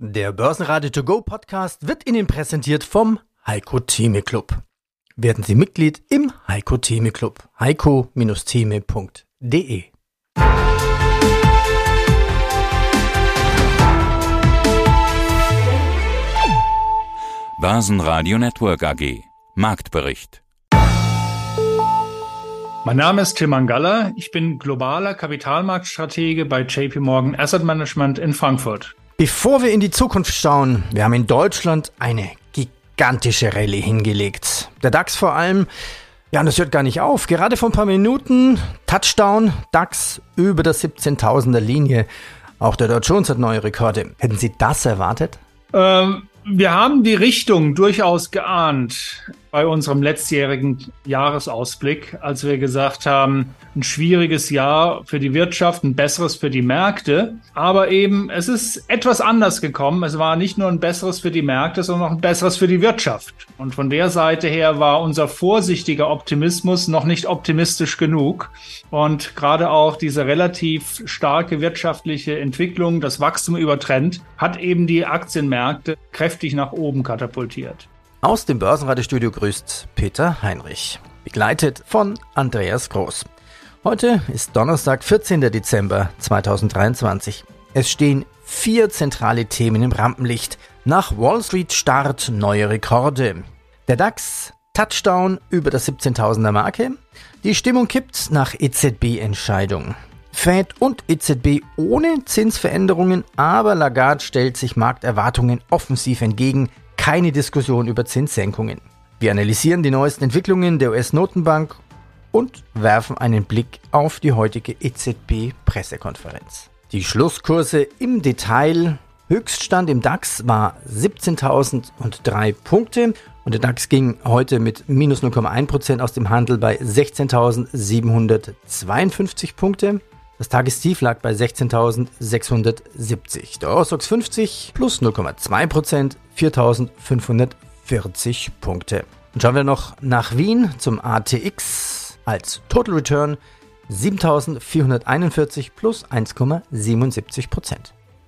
Der Börsenradio To Go Podcast wird Ihnen präsentiert vom Heiko Theme Club. Werden Sie Mitglied im Heiko Theme Club. heiko-theme.de Börsenradio Network AG Marktbericht mein Name ist Tim Mangalla. Ich bin globaler Kapitalmarktstratege bei JP Morgan Asset Management in Frankfurt. Bevor wir in die Zukunft schauen, wir haben in Deutschland eine gigantische Rallye hingelegt. Der DAX vor allem, ja, das hört gar nicht auf. Gerade vor ein paar Minuten, Touchdown, DAX über der 17.000er Linie. Auch der Dow Jones hat neue Rekorde. Hätten Sie das erwartet? Ähm, wir haben die Richtung durchaus geahnt bei unserem letztjährigen Jahresausblick, als wir gesagt haben, ein schwieriges Jahr für die Wirtschaft, ein besseres für die Märkte. Aber eben, es ist etwas anders gekommen. Es war nicht nur ein besseres für die Märkte, sondern auch ein besseres für die Wirtschaft. Und von der Seite her war unser vorsichtiger Optimismus noch nicht optimistisch genug. Und gerade auch diese relativ starke wirtschaftliche Entwicklung, das Wachstum über Trend, hat eben die Aktienmärkte kräftig nach oben katapultiert. Aus dem Börsenratestudio grüßt Peter Heinrich, begleitet von Andreas Groß. Heute ist Donnerstag, 14. Dezember 2023. Es stehen vier zentrale Themen im Rampenlicht. Nach Wall Street Start neue Rekorde. Der DAX Touchdown über der 17.000er Marke. Die Stimmung kippt nach EZB-Entscheidung. Fed und EZB ohne Zinsveränderungen, aber Lagarde stellt sich Markterwartungen offensiv entgegen keine Diskussion über Zinssenkungen. Wir analysieren die neuesten Entwicklungen der US-Notenbank und werfen einen Blick auf die heutige EZB-Pressekonferenz. Die Schlusskurse im Detail. Höchststand im DAX war 17.003 Punkte und der DAX ging heute mit minus 0,1% aus dem Handel bei 16.752 Punkte. Das Tagestief lag bei 16.670. Der Eurostox 50 plus 0,2%, 4.540 Punkte. Und schauen wir noch nach Wien zum ATX als Total Return 7.441 plus 1,77%.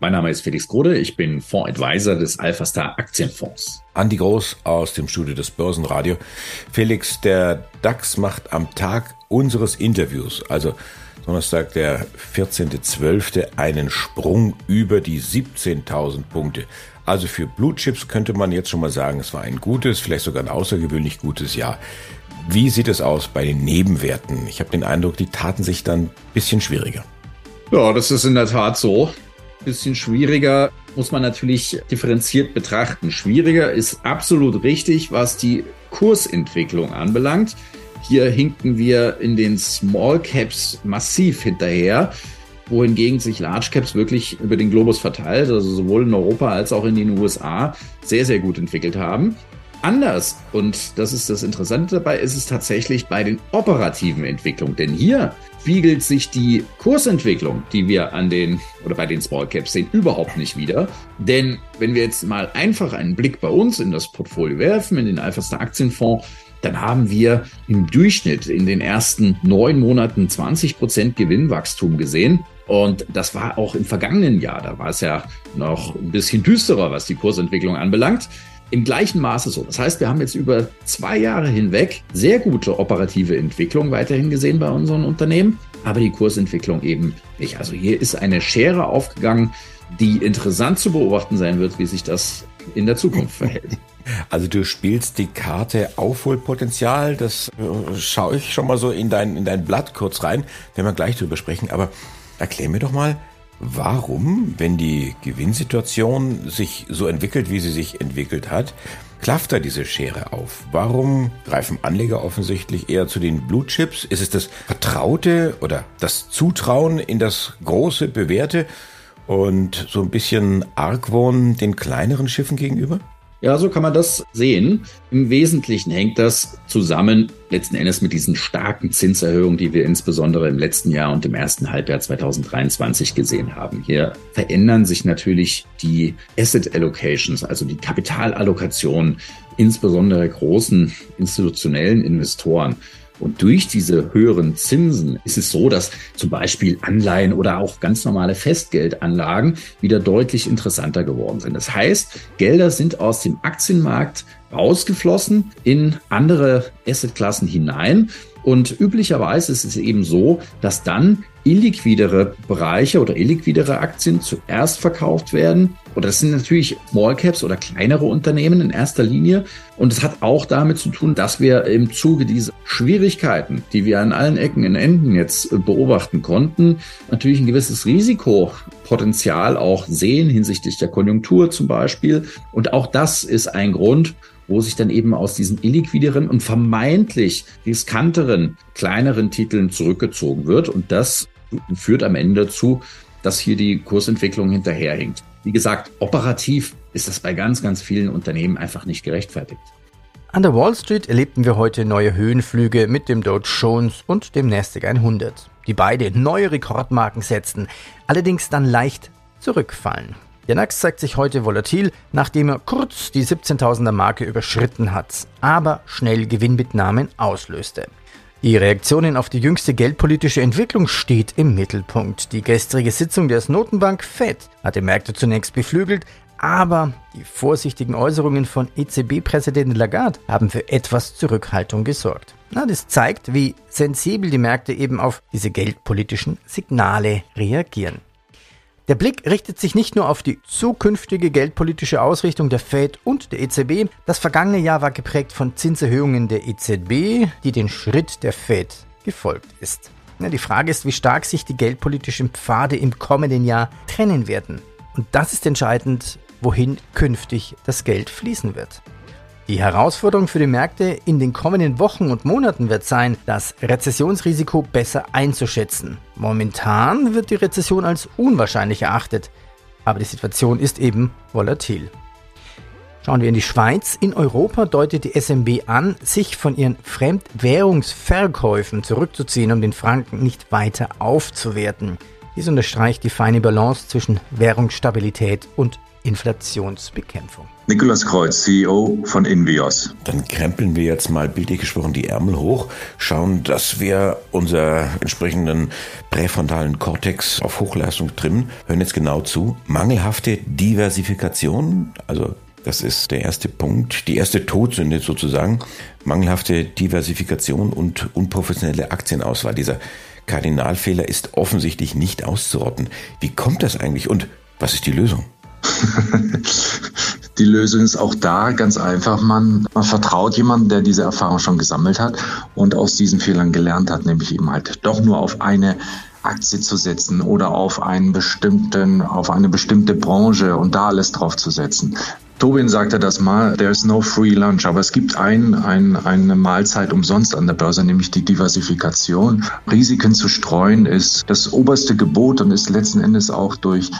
Mein Name ist Felix Grode, ich bin Fondsadvisor des Alphastar Aktienfonds. Andi Groß aus dem Studio des Börsenradio. Felix, der DAX macht am Tag unseres Interviews, also Donnerstag, der 14.12., einen Sprung über die 17.000 Punkte. Also für Blue Chips könnte man jetzt schon mal sagen, es war ein gutes, vielleicht sogar ein außergewöhnlich gutes Jahr. Wie sieht es aus bei den Nebenwerten? Ich habe den Eindruck, die taten sich dann ein bisschen schwieriger. Ja, das ist in der Tat so. Bisschen schwieriger muss man natürlich differenziert betrachten. Schwieriger ist absolut richtig, was die Kursentwicklung anbelangt. Hier hinken wir in den Small Caps massiv hinterher, wohingegen sich Large Caps wirklich über den Globus verteilt, also sowohl in Europa als auch in den USA, sehr, sehr gut entwickelt haben. Anders, und das ist das Interessante dabei, ist es tatsächlich bei den operativen Entwicklungen. Denn hier spiegelt sich die Kursentwicklung, die wir an den oder bei den Small Caps sehen, überhaupt nicht wieder. Denn wenn wir jetzt mal einfach einen Blick bei uns in das Portfolio werfen, in den Alphastar Aktienfonds, dann haben wir im Durchschnitt in den ersten neun Monaten 20 Prozent Gewinnwachstum gesehen. Und das war auch im vergangenen Jahr. Da war es ja noch ein bisschen düsterer, was die Kursentwicklung anbelangt. Im gleichen Maße so. Das heißt, wir haben jetzt über zwei Jahre hinweg sehr gute operative Entwicklung weiterhin gesehen bei unseren Unternehmen, aber die Kursentwicklung eben nicht. Also hier ist eine Schere aufgegangen, die interessant zu beobachten sein wird, wie sich das in der Zukunft verhält. Also du spielst die Karte Aufholpotenzial, das äh, schaue ich schon mal so in dein, in dein Blatt kurz rein, wenn wir gleich drüber sprechen. Aber erklär mir doch mal, warum, wenn die Gewinnsituation sich so entwickelt, wie sie sich entwickelt hat, klafft da diese Schere auf? Warum greifen Anleger offensichtlich eher zu den Blue Chips? Ist es das Vertraute oder das Zutrauen in das große, bewährte und so ein bisschen Argwohn den kleineren Schiffen gegenüber? Ja, so kann man das sehen. Im Wesentlichen hängt das zusammen letzten Endes mit diesen starken Zinserhöhungen, die wir insbesondere im letzten Jahr und im ersten Halbjahr 2023 gesehen haben. Hier verändern sich natürlich die Asset Allocations, also die Kapitalallokation, insbesondere großen institutionellen Investoren. Und durch diese höheren Zinsen ist es so, dass zum Beispiel Anleihen oder auch ganz normale Festgeldanlagen wieder deutlich interessanter geworden sind. Das heißt, Gelder sind aus dem Aktienmarkt rausgeflossen in andere Assetklassen hinein. Und üblicherweise ist es eben so, dass dann illiquidere Bereiche oder illiquidere Aktien zuerst verkauft werden. Oder das sind natürlich Small Caps oder kleinere Unternehmen in erster Linie. Und es hat auch damit zu tun, dass wir im Zuge dieser Schwierigkeiten, die wir an allen Ecken und Enden jetzt beobachten konnten, natürlich ein gewisses Risikopotenzial auch sehen hinsichtlich der Konjunktur zum Beispiel. Und auch das ist ein Grund, wo sich dann eben aus diesen illiquideren und vermeintlich riskanteren kleineren Titeln zurückgezogen wird. Und das führt am Ende dazu, dass hier die Kursentwicklung hinterherhinkt. Wie gesagt, operativ ist das bei ganz, ganz vielen Unternehmen einfach nicht gerechtfertigt. An der Wall Street erlebten wir heute neue Höhenflüge mit dem Dow Jones und dem Nasdaq 100, die beide neue Rekordmarken setzten, allerdings dann leicht zurückfallen. Der NAX zeigt sich heute volatil, nachdem er kurz die 17.000er Marke überschritten hat, aber schnell Gewinnmitnahmen auslöste. Die Reaktionen auf die jüngste geldpolitische Entwicklung steht im Mittelpunkt. Die gestrige Sitzung der Notenbank Fed hat die Märkte zunächst beflügelt, aber die vorsichtigen Äußerungen von EZB-Präsidentin Lagarde haben für etwas Zurückhaltung gesorgt. Na, das zeigt, wie sensibel die Märkte eben auf diese geldpolitischen Signale reagieren. Der Blick richtet sich nicht nur auf die zukünftige geldpolitische Ausrichtung der Fed und der EZB. Das vergangene Jahr war geprägt von Zinserhöhungen der EZB, die den Schritt der Fed gefolgt ist. Die Frage ist, wie stark sich die geldpolitischen Pfade im kommenden Jahr trennen werden. Und das ist entscheidend, wohin künftig das Geld fließen wird. Die Herausforderung für die Märkte in den kommenden Wochen und Monaten wird sein, das Rezessionsrisiko besser einzuschätzen. Momentan wird die Rezession als unwahrscheinlich erachtet, aber die Situation ist eben volatil. Schauen wir in die Schweiz. In Europa deutet die SMB an, sich von ihren Fremdwährungsverkäufen zurückzuziehen, um den Franken nicht weiter aufzuwerten. Dies unterstreicht die feine Balance zwischen Währungsstabilität und Inflationsbekämpfung. Nikolaus Kreuz, CEO von Invios. Dann krempeln wir jetzt mal bildlich gesprochen die Ärmel hoch, schauen, dass wir unser entsprechenden präfrontalen Kortex auf Hochleistung trimmen, hören jetzt genau zu. Mangelhafte Diversifikation, also das ist der erste Punkt, die erste Todsünde sozusagen. Mangelhafte Diversifikation und unprofessionelle Aktienauswahl. Dieser Kardinalfehler ist offensichtlich nicht auszurotten. Wie kommt das eigentlich und was ist die Lösung? Die Lösung ist auch da ganz einfach. Man, man vertraut jemandem, der diese Erfahrung schon gesammelt hat und aus diesen Fehlern gelernt hat, nämlich eben halt doch nur auf eine Aktie zu setzen oder auf einen bestimmten, auf eine bestimmte Branche und da alles drauf zu setzen. Tobin sagte das mal, there's no free lunch, aber es gibt ein, ein, eine Mahlzeit umsonst an der Börse, nämlich die Diversifikation. Risiken zu streuen ist das oberste Gebot und ist letzten Endes auch durch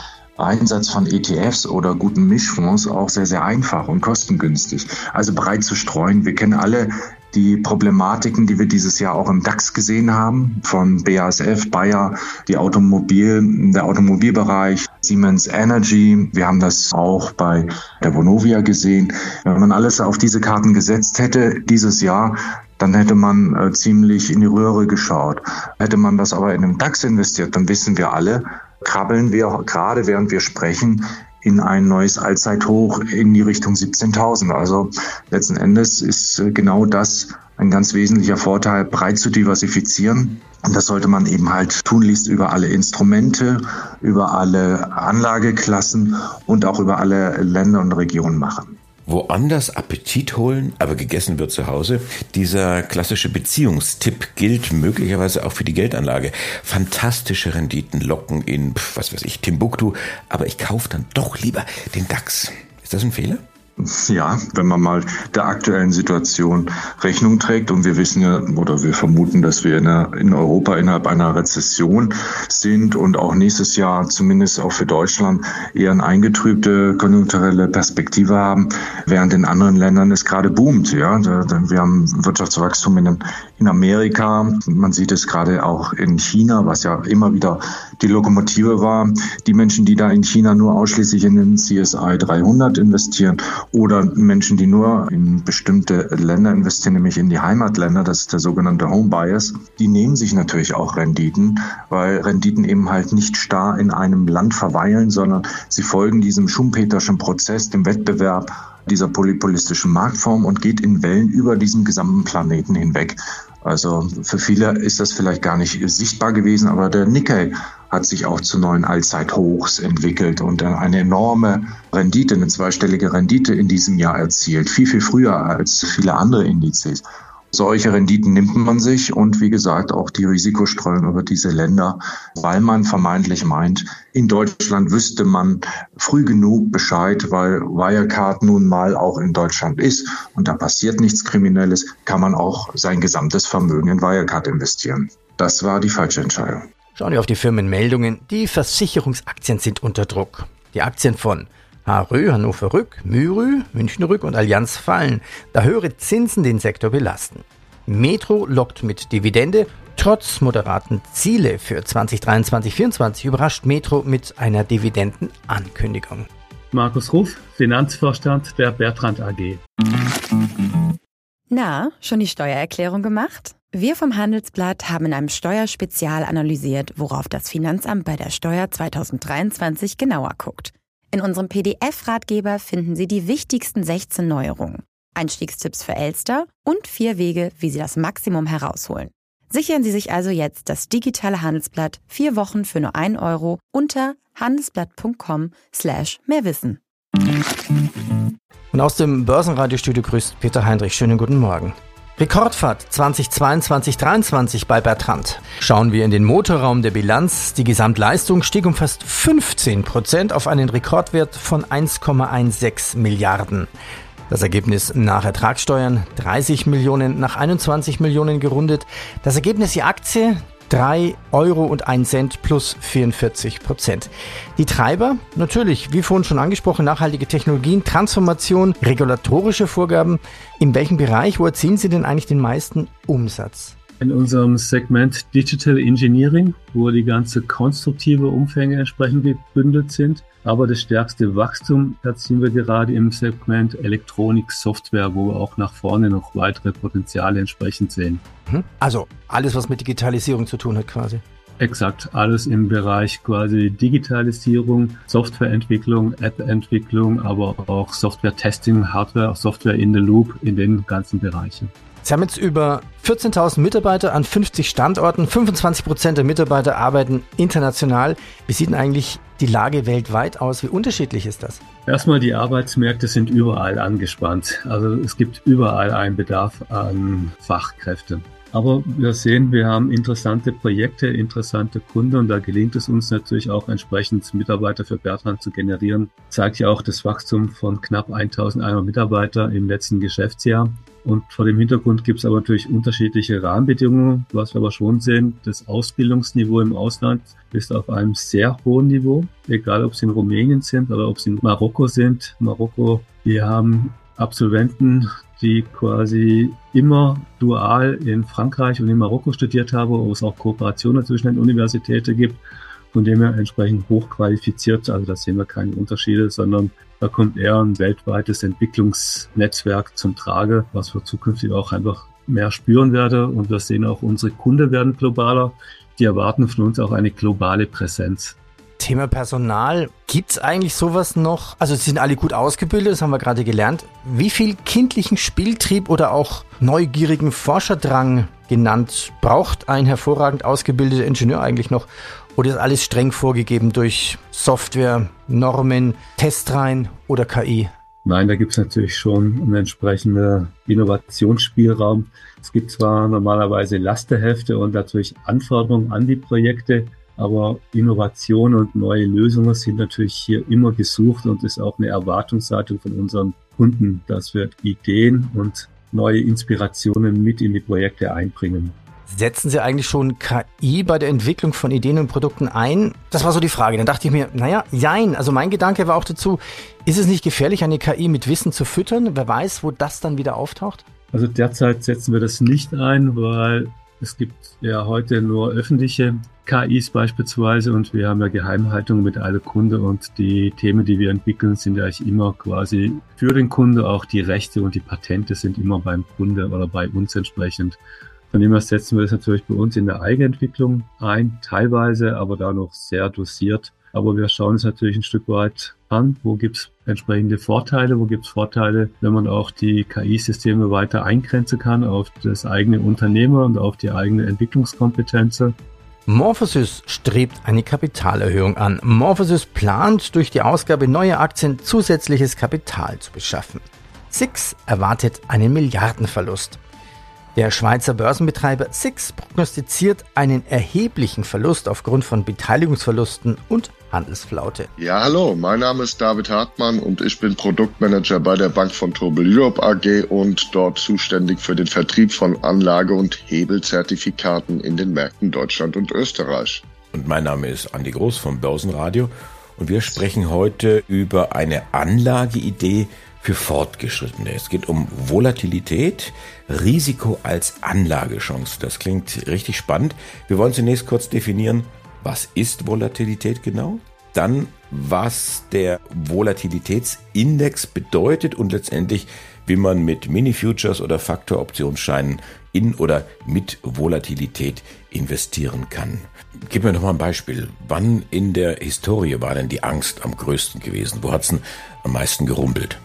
Einsatz von ETFs oder guten Mischfonds auch sehr, sehr einfach und kostengünstig. Also breit zu streuen. Wir kennen alle die Problematiken, die wir dieses Jahr auch im DAX gesehen haben, von BASF, Bayer, die Automobil, der Automobilbereich, Siemens Energy. Wir haben das auch bei der Vonovia gesehen. Wenn man alles auf diese Karten gesetzt hätte dieses Jahr, dann hätte man äh, ziemlich in die Röhre geschaut. Hätte man das aber in einem DAX investiert, dann wissen wir alle, krabbeln wir gerade während wir sprechen in ein neues Allzeithoch in die Richtung 17.000. Also letzten Endes ist äh, genau das ein ganz wesentlicher Vorteil, breit zu diversifizieren. Und das sollte man eben halt tunlichst über alle Instrumente, über alle Anlageklassen und auch über alle Länder und Regionen machen woanders Appetit holen, aber gegessen wird zu Hause. Dieser klassische Beziehungstipp gilt möglicherweise auch für die Geldanlage. Fantastische Renditen locken in, was weiß ich, Timbuktu, aber ich kaufe dann doch lieber den DAX. Ist das ein Fehler? Ja, wenn man mal der aktuellen Situation Rechnung trägt und wir wissen ja oder wir vermuten, dass wir in, einer, in Europa innerhalb einer Rezession sind und auch nächstes Jahr zumindest auch für Deutschland eher eine eingetrübte konjunkturelle Perspektive haben, während in anderen Ländern es gerade boomt. Ja, wir haben Wirtschaftswachstum in den, in Amerika. Man sieht es gerade auch in China, was ja immer wieder die Lokomotive war. Die Menschen, die da in China nur ausschließlich in den CSI 300 investieren oder Menschen, die nur in bestimmte Länder investieren, nämlich in die Heimatländer, das ist der sogenannte Home Bias, die nehmen sich natürlich auch Renditen, weil Renditen eben halt nicht starr in einem Land verweilen, sondern sie folgen diesem Schumpeterschen Prozess, dem Wettbewerb dieser polypolistischen Marktform und geht in Wellen über diesen gesamten Planeten hinweg. Also für viele ist das vielleicht gar nicht sichtbar gewesen, aber der Nikkei hat sich auch zu neuen Allzeithochs entwickelt und eine enorme Rendite, eine zweistellige Rendite in diesem Jahr erzielt. Viel, viel früher als viele andere Indizes. Solche Renditen nimmt man sich und wie gesagt auch die Risikostreuung über diese Länder, weil man vermeintlich meint, in Deutschland wüsste man früh genug Bescheid, weil Wirecard nun mal auch in Deutschland ist und da passiert nichts Kriminelles, kann man auch sein gesamtes Vermögen in Wirecard investieren. Das war die falsche Entscheidung. Schauen wir auf die Firmenmeldungen. Die Versicherungsaktien sind unter Druck. Die Aktien von Harö, Hannover Rück, Mürü, München Rück und Allianz fallen, da höhere Zinsen den Sektor belasten. Metro lockt mit Dividende. Trotz moderaten Ziele für 2023-2024 überrascht Metro mit einer Dividendenankündigung. Markus Ruf, Finanzvorstand der Bertrand AG. Na, schon die Steuererklärung gemacht? Wir vom Handelsblatt haben in einem Steuerspezial analysiert, worauf das Finanzamt bei der Steuer 2023 genauer guckt. In unserem PDF-Ratgeber finden Sie die wichtigsten 16 Neuerungen, Einstiegstipps für Elster und vier Wege, wie Sie das Maximum herausholen. Sichern Sie sich also jetzt das digitale Handelsblatt vier Wochen für nur ein Euro unter handelsblatt.com slash mehrwissen. Und aus dem Börsenradiostudio grüßt Peter Heinrich. Schönen guten Morgen. Rekordfahrt 2022-23 bei Bertrand. Schauen wir in den Motorraum der Bilanz. Die Gesamtleistung stieg um fast 15 Prozent auf einen Rekordwert von 1,16 Milliarden. Das Ergebnis nach Ertragssteuern 30 Millionen, nach 21 Millionen gerundet. Das Ergebnis je Aktie 3 Euro und 1 Cent plus 44 Prozent. Die Treiber, natürlich, wie vorhin schon angesprochen, nachhaltige Technologien, Transformation, regulatorische Vorgaben. In welchem Bereich, wo erzielen Sie denn eigentlich den meisten Umsatz? In unserem Segment Digital Engineering, wo die ganze konstruktive Umfänge entsprechend gebündelt sind. Aber das stärkste Wachstum erzielen wir gerade im Segment Elektronik Software, wo wir auch nach vorne noch weitere Potenziale entsprechend sehen. Mhm. Also alles, was mit Digitalisierung zu tun hat quasi. Exakt, alles im Bereich quasi Digitalisierung, Softwareentwicklung, App-Entwicklung, aber auch Software-Testing, Hardware, Software in the Loop in den ganzen Bereichen. Sie haben jetzt über 14.000 Mitarbeiter an 50 Standorten. 25 Prozent der Mitarbeiter arbeiten international. Wie sieht denn eigentlich die Lage weltweit aus? Wie unterschiedlich ist das? Erstmal, die Arbeitsmärkte sind überall angespannt. Also es gibt überall einen Bedarf an Fachkräften. Aber wir sehen, wir haben interessante Projekte, interessante Kunden und da gelingt es uns natürlich auch entsprechend Mitarbeiter für Bertrand zu generieren. Zeigt ja auch das Wachstum von knapp 1100 Mitarbeiter im letzten Geschäftsjahr. Und vor dem Hintergrund gibt es aber natürlich unterschiedliche Rahmenbedingungen. Was wir aber schon sehen, das Ausbildungsniveau im Ausland ist auf einem sehr hohen Niveau, egal ob es in Rumänien sind oder ob es in Marokko sind. Marokko, wir haben Absolventen, die quasi immer dual in Frankreich und in Marokko studiert haben, wo es auch Kooperationen zwischen den Universitäten gibt, von dem her entsprechend hochqualifiziert. Also da sehen wir keine Unterschiede, sondern da kommt eher ein weltweites Entwicklungsnetzwerk zum Trage, was wir zukünftig auch einfach mehr spüren werden. Und wir sehen auch, unsere Kunden werden globaler. Die erwarten von uns auch eine globale Präsenz. Thema Personal. Gibt es eigentlich sowas noch? Also sie sind alle gut ausgebildet, das haben wir gerade gelernt. Wie viel kindlichen Spieltrieb oder auch neugierigen Forscherdrang genannt braucht ein hervorragend ausgebildeter Ingenieur eigentlich noch? Oder ist alles streng vorgegeben durch Software, Normen, Testreihen oder KI? Nein, da gibt es natürlich schon einen entsprechenden Innovationsspielraum. Es gibt zwar normalerweise Lasterhefte und natürlich Anforderungen an die Projekte, aber Innovation und neue Lösungen sind natürlich hier immer gesucht und ist auch eine Erwartungshaltung von unseren Kunden, dass wir Ideen und neue Inspirationen mit in die Projekte einbringen. Setzen Sie eigentlich schon KI bei der Entwicklung von Ideen und Produkten ein? Das war so die Frage. Dann dachte ich mir, naja, jein. Also mein Gedanke war auch dazu, ist es nicht gefährlich, eine KI mit Wissen zu füttern? Wer weiß, wo das dann wieder auftaucht? Also derzeit setzen wir das nicht ein, weil es gibt ja heute nur öffentliche KIs beispielsweise und wir haben ja Geheimhaltung mit alle Kunde und die Themen, die wir entwickeln, sind ja eigentlich immer quasi für den Kunde. Auch die Rechte und die Patente sind immer beim Kunde oder bei uns entsprechend. Von dem her setzen wir das natürlich bei uns in der Eigenentwicklung ein, teilweise, aber da noch sehr dosiert. Aber wir schauen es natürlich ein Stück weit an, wo gibt es entsprechende Vorteile, wo gibt es Vorteile, wenn man auch die KI-Systeme weiter eingrenzen kann auf das eigene Unternehmer und auf die eigene Entwicklungskompetenz. Morphosis strebt eine Kapitalerhöhung an. Morphosis plant, durch die Ausgabe neuer Aktien zusätzliches Kapital zu beschaffen. Six erwartet einen Milliardenverlust. Der Schweizer Börsenbetreiber Six prognostiziert einen erheblichen Verlust aufgrund von Beteiligungsverlusten und Handelsflaute. Ja, hallo, mein Name ist David Hartmann und ich bin Produktmanager bei der Bank von Tobel Europe AG und dort zuständig für den Vertrieb von Anlage- und Hebelzertifikaten in den Märkten Deutschland und Österreich. Und mein Name ist Andi Groß vom Börsenradio und wir sprechen heute über eine Anlageidee, für Fortgeschrittene. Es geht um Volatilität, Risiko als Anlagechance. Das klingt richtig spannend. Wir wollen zunächst kurz definieren, was ist Volatilität genau? Dann, was der Volatilitätsindex bedeutet und letztendlich, wie man mit Mini-Futures oder Faktoroptionsscheinen in oder mit Volatilität investieren kann. Gib mir noch mal ein Beispiel. Wann in der Historie war denn die Angst am größten gewesen? Wo hat's denn am meisten gerumpelt?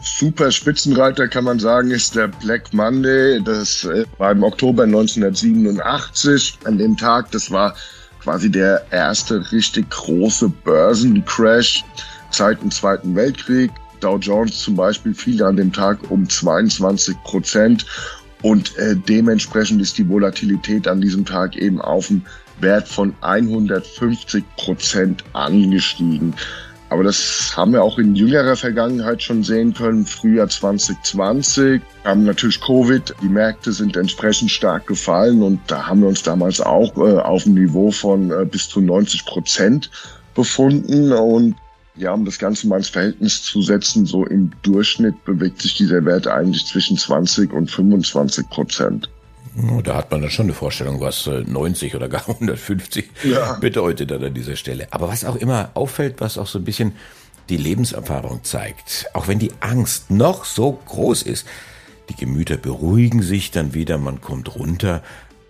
Super Spitzenreiter kann man sagen, ist der Black Monday. Das äh, war im Oktober 1987. An dem Tag, das war quasi der erste richtig große Börsencrash seit dem Zweiten Weltkrieg. Dow Jones zum Beispiel fiel an dem Tag um 22 Prozent und äh, dementsprechend ist die Volatilität an diesem Tag eben auf einen Wert von 150 Prozent angestiegen. Aber das haben wir auch in jüngerer Vergangenheit schon sehen können. Frühjahr 2020 haben natürlich Covid, die Märkte sind entsprechend stark gefallen und da haben wir uns damals auch äh, auf einem Niveau von äh, bis zu 90 Prozent befunden und ja, um das Ganze mal ins Verhältnis zu setzen, so im Durchschnitt bewegt sich dieser Wert eigentlich zwischen 20 und 25 Prozent. Da hat man dann schon eine Vorstellung, was 90 äh, oder gar 150 ja. bedeutet an dieser Stelle. Aber was auch immer auffällt, was auch so ein bisschen die Lebenserfahrung zeigt, auch wenn die Angst noch so groß ist, die Gemüter beruhigen sich dann wieder, man kommt runter.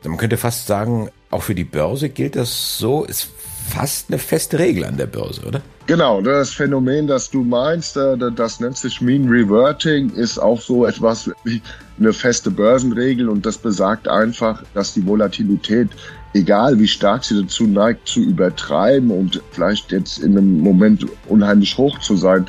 Man könnte fast sagen, auch für die Börse gilt das so, ist fast eine feste Regel an der Börse, oder? Genau, das Phänomen, das du meinst, äh, das nennt sich Mean Reverting, ist auch so etwas wie eine feste Börsenregel und das besagt einfach, dass die Volatilität, egal wie stark sie dazu neigt, zu übertreiben und vielleicht jetzt in einem Moment unheimlich hoch zu sein,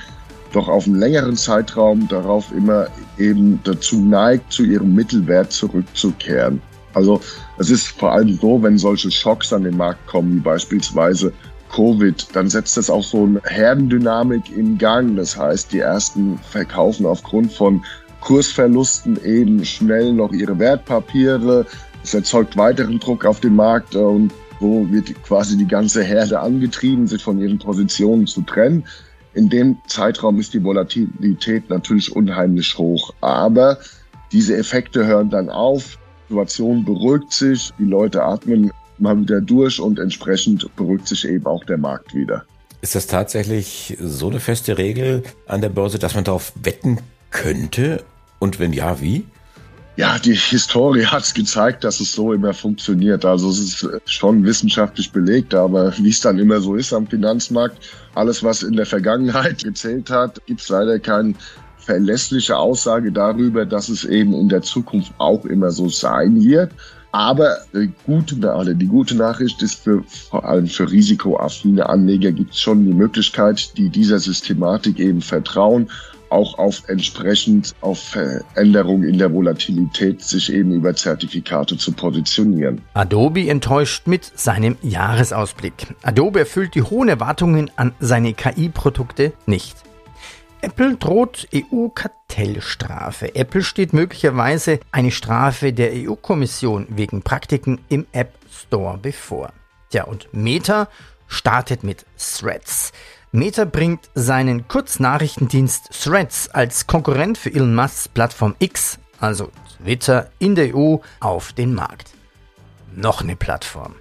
doch auf einen längeren Zeitraum darauf immer eben dazu neigt, zu ihrem Mittelwert zurückzukehren. Also es ist vor allem so, wenn solche Schocks an den Markt kommen, wie beispielsweise Covid, dann setzt das auch so eine Herdendynamik in Gang. Das heißt, die ersten verkaufen aufgrund von Kursverlusten eben schnell noch ihre Wertpapiere. Es erzeugt weiteren Druck auf den Markt und so wird quasi die ganze Herde angetrieben, sich von ihren Positionen zu trennen. In dem Zeitraum ist die Volatilität natürlich unheimlich hoch. Aber diese Effekte hören dann auf. Situation beruhigt sich, die Leute atmen mal wieder durch und entsprechend beruhigt sich eben auch der Markt wieder. Ist das tatsächlich so eine feste Regel an der Börse, dass man darauf wetten könnte? Und wenn ja, wie? Ja, die Historie hat es gezeigt, dass es so immer funktioniert. Also es ist schon wissenschaftlich belegt, aber wie es dann immer so ist am Finanzmarkt, alles, was in der Vergangenheit gezählt hat, gibt es leider keine verlässliche Aussage darüber, dass es eben in der Zukunft auch immer so sein wird. Aber die gute, oder die gute Nachricht ist für, vor allem für risikoaffine Anleger gibt es schon die Möglichkeit, die dieser Systematik eben vertrauen, auch auf entsprechend auf Veränderungen in der Volatilität sich eben über Zertifikate zu positionieren. Adobe enttäuscht mit seinem Jahresausblick. Adobe erfüllt die hohen Erwartungen an seine KI-Produkte nicht. Apple droht EU-Kartellstrafe. Apple steht möglicherweise eine Strafe der EU-Kommission wegen Praktiken im App Store bevor. Tja, und Meta startet mit Threads. Meta bringt seinen Kurznachrichtendienst Threads als Konkurrent für Elon Musks Plattform X also Twitter in der EU, auf den Markt. Noch eine Plattform.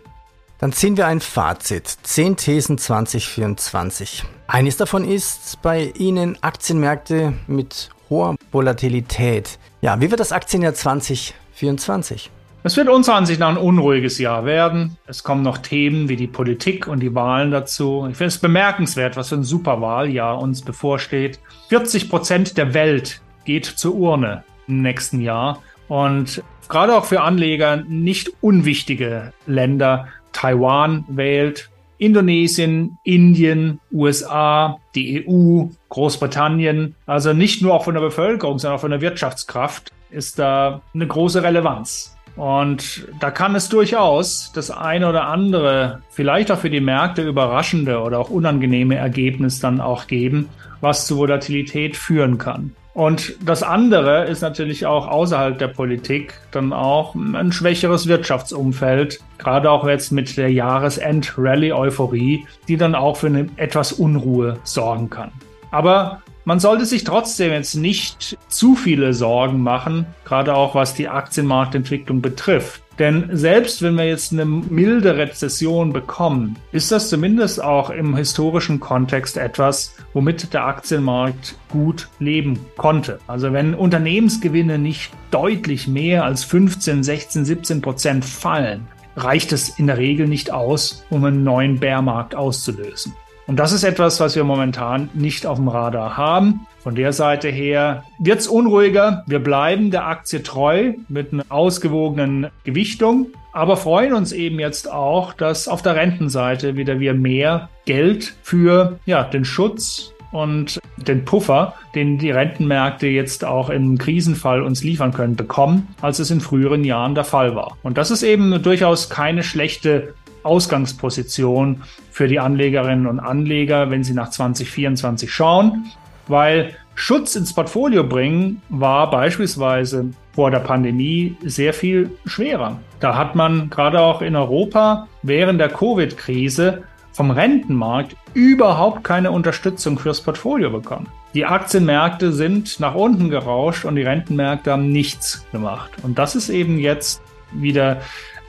Dann ziehen wir ein Fazit. 10 Thesen 2024. Eines davon ist bei Ihnen Aktienmärkte mit hoher Volatilität. Ja, wie wird das Aktienjahr 2024? Es wird unserer Ansicht nach ein unruhiges Jahr werden. Es kommen noch Themen wie die Politik und die Wahlen dazu. Ich finde es bemerkenswert, was für ein Superwahljahr uns bevorsteht. 40 Prozent der Welt geht zur Urne im nächsten Jahr. Und gerade auch für Anleger nicht unwichtige Länder. Taiwan wählt, Indonesien, Indien, USA, die EU, Großbritannien. Also nicht nur auch von der Bevölkerung, sondern auch von der Wirtschaftskraft ist da eine große Relevanz. Und da kann es durchaus das eine oder andere, vielleicht auch für die Märkte überraschende oder auch unangenehme Ergebnis dann auch geben, was zu Volatilität führen kann. Und das andere ist natürlich auch außerhalb der Politik dann auch ein schwächeres Wirtschaftsumfeld, gerade auch jetzt mit der Jahresend-Rally-Euphorie, die dann auch für eine etwas Unruhe sorgen kann. Aber man sollte sich trotzdem jetzt nicht zu viele Sorgen machen, gerade auch was die Aktienmarktentwicklung betrifft. Denn selbst wenn wir jetzt eine milde Rezession bekommen, ist das zumindest auch im historischen Kontext etwas, womit der Aktienmarkt gut leben konnte. Also wenn Unternehmensgewinne nicht deutlich mehr als 15, 16, 17 Prozent fallen, reicht es in der Regel nicht aus, um einen neuen Bärmarkt auszulösen. Und das ist etwas, was wir momentan nicht auf dem Radar haben. Von der Seite her wird's unruhiger. Wir bleiben der Aktie treu mit einer ausgewogenen Gewichtung, aber freuen uns eben jetzt auch, dass auf der Rentenseite wieder wir mehr Geld für ja, den Schutz und den Puffer, den die Rentenmärkte jetzt auch im Krisenfall uns liefern können, bekommen, als es in früheren Jahren der Fall war. Und das ist eben durchaus keine schlechte Ausgangsposition für die Anlegerinnen und Anleger, wenn sie nach 2024 schauen, weil Schutz ins Portfolio bringen war beispielsweise vor der Pandemie sehr viel schwerer. Da hat man gerade auch in Europa während der Covid-Krise vom Rentenmarkt überhaupt keine Unterstützung fürs Portfolio bekommen. Die Aktienmärkte sind nach unten gerauscht und die Rentenmärkte haben nichts gemacht. Und das ist eben jetzt wieder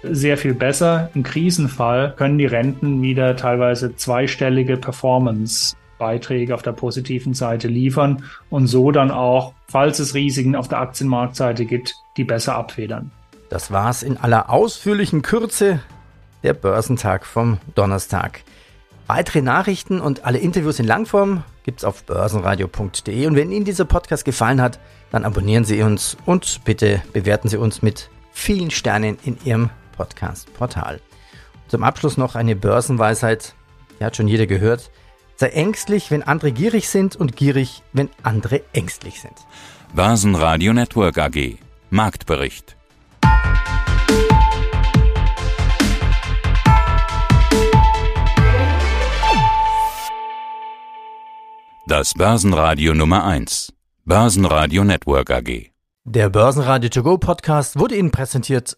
sehr viel besser. Im Krisenfall können die Renten wieder teilweise zweistellige Performance-Beiträge auf der positiven Seite liefern und so dann auch, falls es Risiken auf der Aktienmarktseite gibt, die besser abfedern. Das war's in aller ausführlichen Kürze der Börsentag vom Donnerstag. Weitere Nachrichten und alle Interviews in Langform gibt's auf börsenradio.de und wenn Ihnen dieser Podcast gefallen hat, dann abonnieren Sie uns und bitte bewerten Sie uns mit vielen Sternen in Ihrem Podcast-Portal. Zum Abschluss noch eine Börsenweisheit, die hat schon jeder gehört. Sei ängstlich, wenn andere gierig sind und gierig, wenn andere ängstlich sind. Börsenradio Network AG. Marktbericht. Das Börsenradio Nummer 1. Börsenradio Network AG. Der Börsenradio To Go Podcast wurde Ihnen präsentiert